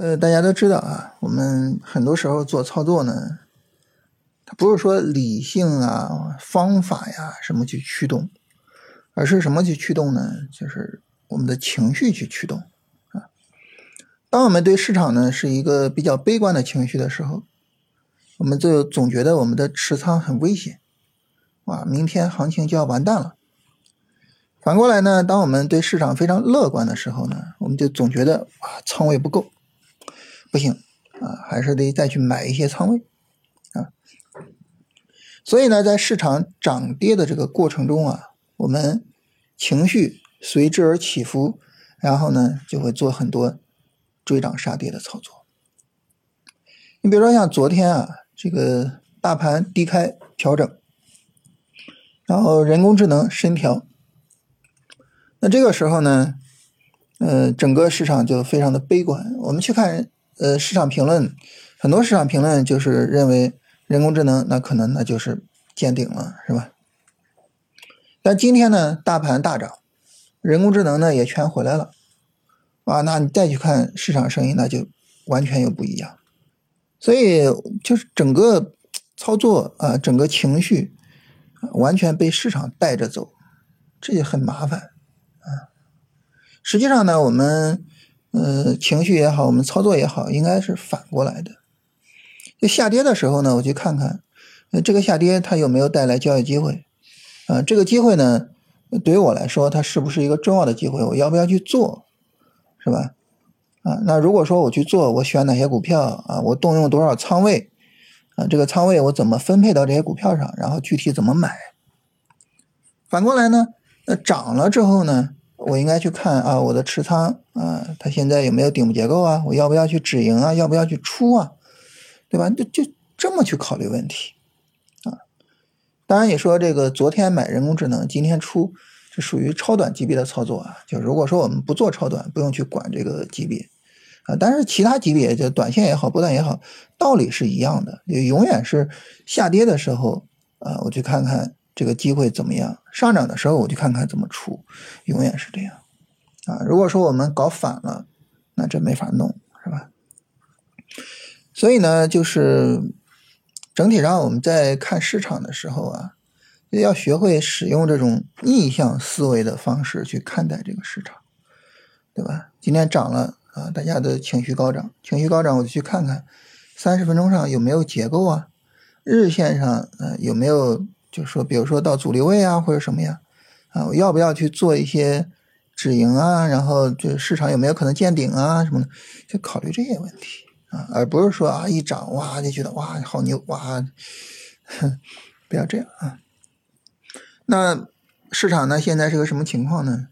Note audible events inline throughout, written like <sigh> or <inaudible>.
呃，大家都知道啊，我们很多时候做操作呢，它不是说理性啊、方法呀什么去驱动，而是什么去驱动呢？就是我们的情绪去驱动啊。当我们对市场呢是一个比较悲观的情绪的时候，我们就总觉得我们的持仓很危险，哇，明天行情就要完蛋了。反过来呢，当我们对市场非常乐观的时候呢，我们就总觉得哇，仓位不够。不行啊，还是得再去买一些仓位啊。所以呢，在市场涨跌的这个过程中啊，我们情绪随之而起伏，然后呢，就会做很多追涨杀跌的操作。你比如说像昨天啊，这个大盘低开调整，然后人工智能深调，那这个时候呢，呃，整个市场就非常的悲观。我们去看。呃，市场评论很多，市场评论就是认为人工智能那可能那就是见顶了，是吧？但今天呢，大盘大涨，人工智能呢也全回来了，啊，那你再去看市场声音，那就完全又不一样。所以就是整个操作啊，整个情绪完全被市场带着走，这也很麻烦啊。实际上呢，我们。呃，情绪也好，我们操作也好，应该是反过来的。就下跌的时候呢，我去看看，呃，这个下跌它有没有带来交易机会？啊，这个机会呢，对于我来说，它是不是一个重要的机会？我要不要去做？是吧？啊，那如果说我去做，我选哪些股票啊？我动用多少仓位？啊，这个仓位我怎么分配到这些股票上？然后具体怎么买？反过来呢？那涨了之后呢？我应该去看啊，我的持仓啊，它现在有没有顶部结构啊？我要不要去止盈啊？要不要去出啊？对吧？就就这么去考虑问题啊。当然，你说这个昨天买人工智能，今天出，这属于超短级别的操作啊。就如果说我们不做超短，不用去管这个级别啊。但是其他级别，就短线也好，波段也好，道理是一样的，也永远是下跌的时候啊，我去看看。这个机会怎么样？上涨的时候我就看看怎么出，永远是这样啊。如果说我们搞反了，那这没法弄，是吧？所以呢，就是整体上我们在看市场的时候啊，要学会使用这种逆向思维的方式去看待这个市场，对吧？今天涨了啊，大家的情绪高涨，情绪高涨，我就去看看三十分钟上有没有结构啊，日线上呃有没有。就是说，比如说到阻力位啊，或者什么呀，啊，我要不要去做一些止盈啊？然后就市场有没有可能见顶啊？什么的，就考虑这些问题啊，而不是说啊一涨哇就觉得哇好牛哇，<laughs> 不要这样啊。那市场呢现在是个什么情况呢？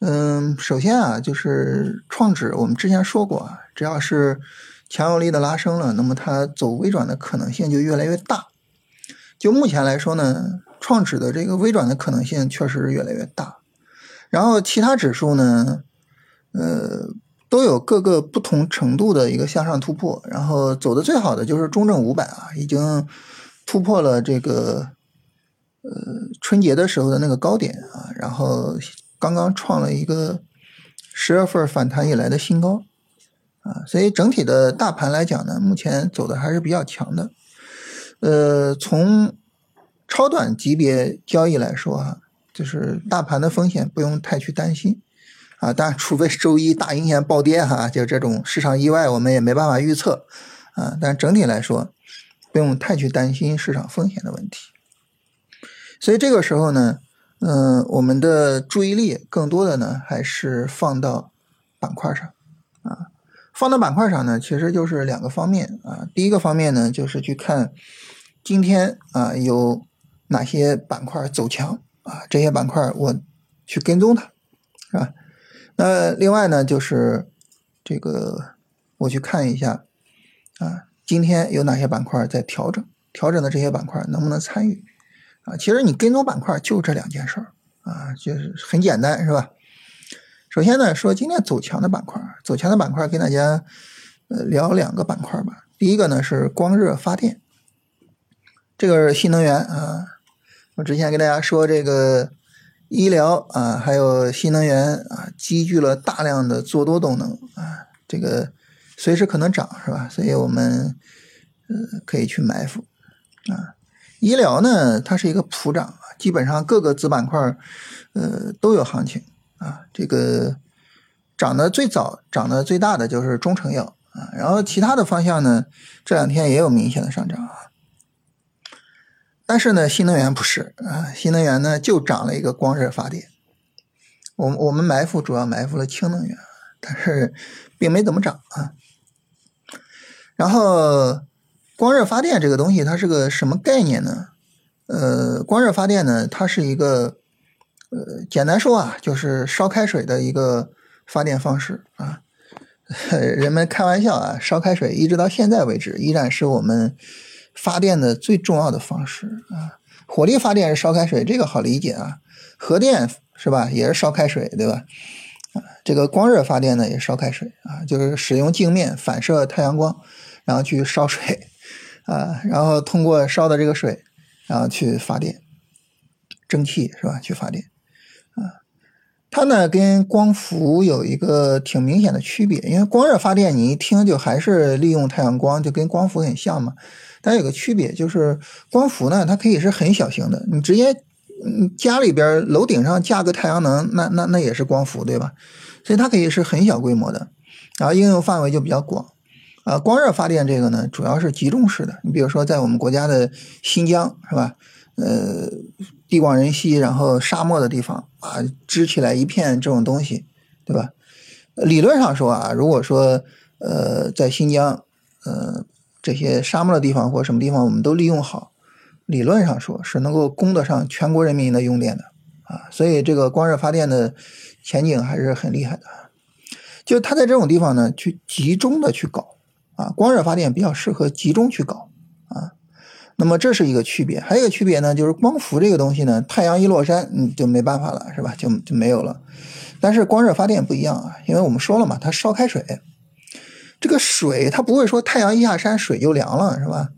嗯，首先啊，就是创指，我们之前说过啊，只要是强有力的拉升了，那么它走微转的可能性就越来越大。就目前来说呢，创指的这个微转的可能性确实是越来越大，然后其他指数呢，呃，都有各个不同程度的一个向上突破，然后走的最好的就是中证五百啊，已经突破了这个呃春节的时候的那个高点啊，然后刚刚创了一个十月份反弹以来的新高。啊，所以整体的大盘来讲呢，目前走的还是比较强的。呃，从超短级别交易来说啊，就是大盘的风险不用太去担心啊，但除非周一大阴线暴跌哈，就这种市场意外我们也没办法预测啊。但整体来说，不用太去担心市场风险的问题。所以这个时候呢，嗯，我们的注意力更多的呢还是放到板块上，放到板块上呢，其实就是两个方面啊。第一个方面呢，就是去看。今天啊，有哪些板块走强啊？这些板块我去跟踪它，是吧？那另外呢，就是这个我去看一下啊，今天有哪些板块在调整？调整的这些板块能不能参与？啊，其实你跟踪板块就这两件事儿啊，就是很简单，是吧？首先呢，说今天走强的板块，走强的板块跟大家呃聊两个板块吧。第一个呢是光热发电。这个是新能源啊，我之前跟大家说，这个医疗啊，还有新能源啊，积聚了大量的做多动能啊。这个随时可能涨，是吧？所以我们呃可以去埋伏啊。医疗呢，它是一个普涨啊，基本上各个子板块呃都有行情啊。这个涨得最早、涨得最大的就是中成药啊，然后其他的方向呢，这两天也有明显的上涨啊。但是呢，新能源不是啊，新能源呢就涨了一个光热发电。我我们埋伏主要埋伏了氢能源，但是并没怎么涨啊。然后光热发电这个东西，它是个什么概念呢？呃，光热发电呢，它是一个呃，简单说啊，就是烧开水的一个发电方式啊。<laughs> 人们开玩笑啊，烧开水一直到现在为止，依然是我们发电的最重要的方式啊。火力发电是烧开水，这个好理解啊。核电。是吧？也是烧开水，对吧？啊，这个光热发电呢，也烧开水啊，就是使用镜面反射太阳光，然后去烧水啊，然后通过烧的这个水，然后去发电，蒸汽是吧？去发电，它呢跟光伏有一个挺明显的区别，因为光热发电你一听就还是利用太阳光，就跟光伏很像嘛。但有个区别就是，光伏呢，它可以是很小型的，你直接。嗯，家里边楼顶上架个太阳能，那那那也是光伏，对吧？所以它可以是很小规模的，然后应用范围就比较广。啊，光热发电这个呢，主要是集中式的。你比如说，在我们国家的新疆，是吧？呃，地广人稀，然后沙漠的地方啊，支起来一片这种东西，对吧？理论上说啊，如果说呃，在新疆，呃，这些沙漠的地方或什么地方，我们都利用好。理论上说是能够供得上全国人民的用电的啊，所以这个光热发电的前景还是很厉害的。就它在这种地方呢，去集中的去搞啊，光热发电比较适合集中去搞啊。那么这是一个区别，还有一个区别呢，就是光伏这个东西呢，太阳一落山，嗯，就没办法了，是吧？就就没有了。但是光热发电不一样啊，因为我们说了嘛，它烧开水，这个水它不会说太阳一下山水就凉了，是吧？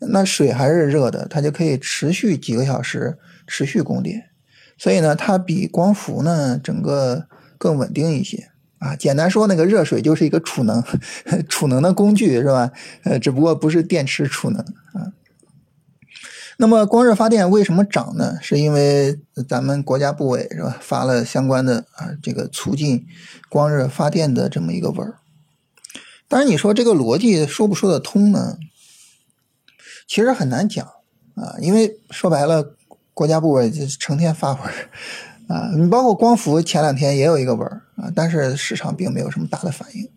那水还是热的，它就可以持续几个小时持续供电，所以呢，它比光伏呢整个更稳定一些啊。简单说，那个热水就是一个储能 <laughs> 储能的工具，是吧？呃，只不过不是电池储能啊。那么光热发电为什么涨呢？是因为咱们国家部委是吧发了相关的啊这个促进光热发电的这么一个文儿。当然，你说这个逻辑说不说得通呢？其实很难讲啊，因为说白了，国家部委就成天发文儿啊。你包括光伏前两天也有一个文啊，但是市场并没有什么大的反应。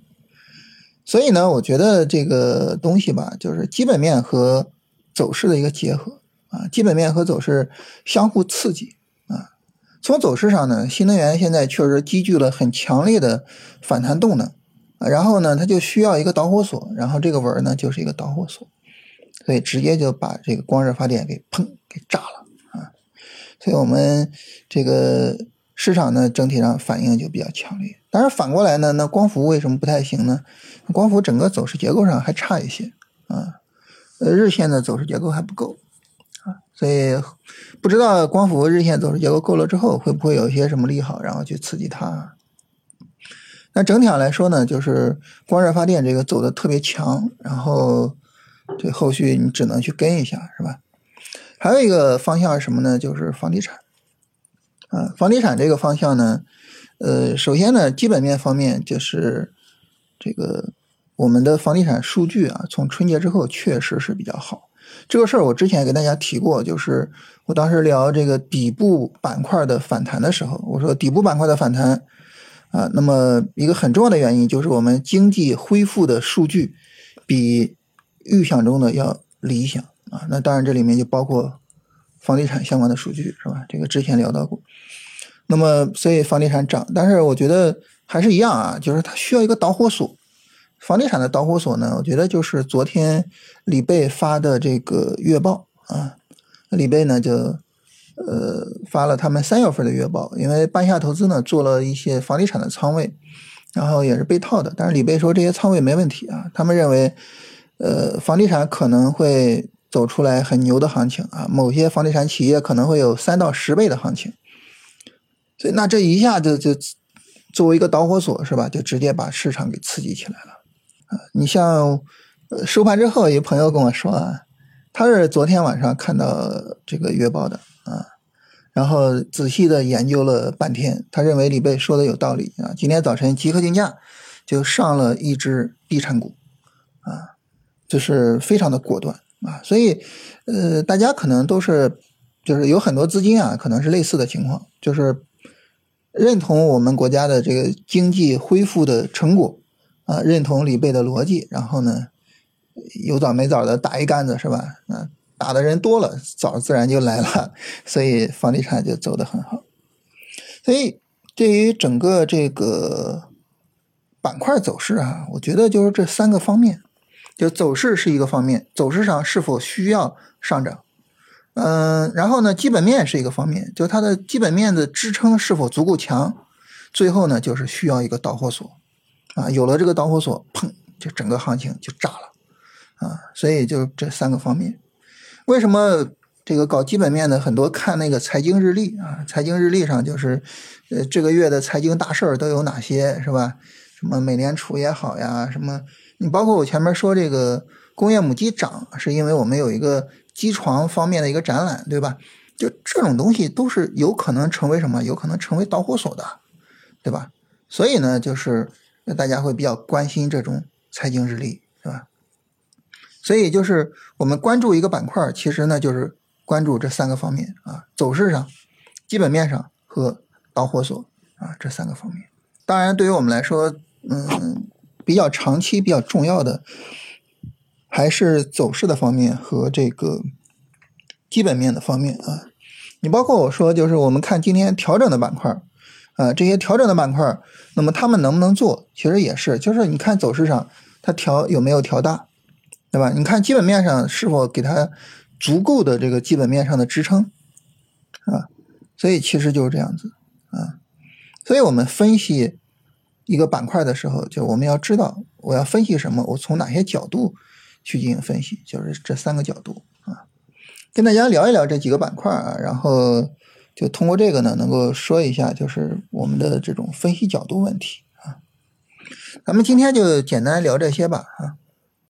所以呢，我觉得这个东西吧，就是基本面和走势的一个结合啊，基本面和走势相互刺激啊。从走势上呢，新能源现在确实积聚了很强烈的反弹动能啊，然后呢，它就需要一个导火索，然后这个文呢就是一个导火索。所以直接就把这个光热发电给砰给炸了！所以我们这个市场呢整体上反应就比较强烈。但是反过来呢，那光伏为什么不太行呢？光伏整个走势结构上还差一些啊，日线的走势结构还不够啊，所以不知道光伏日线走势结构够了之后，会不会有一些什么利好，然后去刺激它？那整体上来说呢，就是光热发电这个走的特别强，然后。这后续你只能去跟一下，是吧？还有一个方向是什么呢？就是房地产。啊，房地产这个方向呢，呃，首先呢，基本面方面就是这个我们的房地产数据啊，从春节之后确实是比较好。这个事儿我之前也跟大家提过，就是我当时聊这个底部板块的反弹的时候，我说底部板块的反弹啊，那么一个很重要的原因就是我们经济恢复的数据比。预想中的要理想啊，那当然这里面就包括房地产相关的数据是吧？这个之前聊到过。那么所以房地产涨，但是我觉得还是一样啊，就是它需要一个导火索。房地产的导火索呢，我觉得就是昨天李贝发的这个月报啊，李贝呢就呃发了他们三月份的月报，因为半夏投资呢做了一些房地产的仓位，然后也是被套的，但是李贝说这些仓位没问题啊，他们认为。呃，房地产可能会走出来很牛的行情啊，某些房地产企业可能会有三到十倍的行情，所以那这一下子就作为一个导火索是吧，就直接把市场给刺激起来了。啊，你像收盘之后，有朋友跟我说啊，他是昨天晚上看到这个月报的啊，然后仔细的研究了半天，他认为李贝说的有道理啊，今天早晨集合竞价就上了一只地产股啊，就是非常的果断啊，所以呃，大家可能都是就是有很多资金啊，可能是类似的情况，就是认同我们国家的这个经济恢复的成果。啊，认同李贝的逻辑，然后呢，有枣没枣的打一竿子是吧？啊，打的人多了，枣自然就来了，所以房地产就走得很好。所以对于整个这个板块走势啊，我觉得就是这三个方面，就走势是一个方面，走势上是否需要上涨，嗯，然后呢，基本面是一个方面，就它的基本面的支撑是否足够强，最后呢，就是需要一个导火索。啊，有了这个导火索，砰，就整个行情就炸了，啊，所以就这三个方面。为什么这个搞基本面的很多看那个财经日历啊？财经日历上就是，呃，这个月的财经大事儿都有哪些，是吧？什么美联储也好呀，什么你包括我前面说这个工业母机涨，是因为我们有一个机床方面的一个展览，对吧？就这种东西都是有可能成为什么？有可能成为导火索的，对吧？所以呢，就是。大家会比较关心这种财经日历，是吧？所以就是我们关注一个板块，其实呢就是关注这三个方面啊：走势上、基本面上和导火索啊这三个方面。当然，对于我们来说，嗯，比较长期、比较重要的还是走势的方面和这个基本面的方面啊。你包括我说，就是我们看今天调整的板块。啊，这些调整的板块，那么他们能不能做？其实也是，就是你看走势上，它调有没有调大，对吧？你看基本面上是否给它足够的这个基本面上的支撑啊？所以其实就是这样子啊。所以我们分析一个板块的时候，就我们要知道我要分析什么，我从哪些角度去进行分析，就是这三个角度啊。跟大家聊一聊这几个板块啊，然后。就通过这个呢，能够说一下，就是我们的这种分析角度问题啊。咱们今天就简单聊这些吧啊。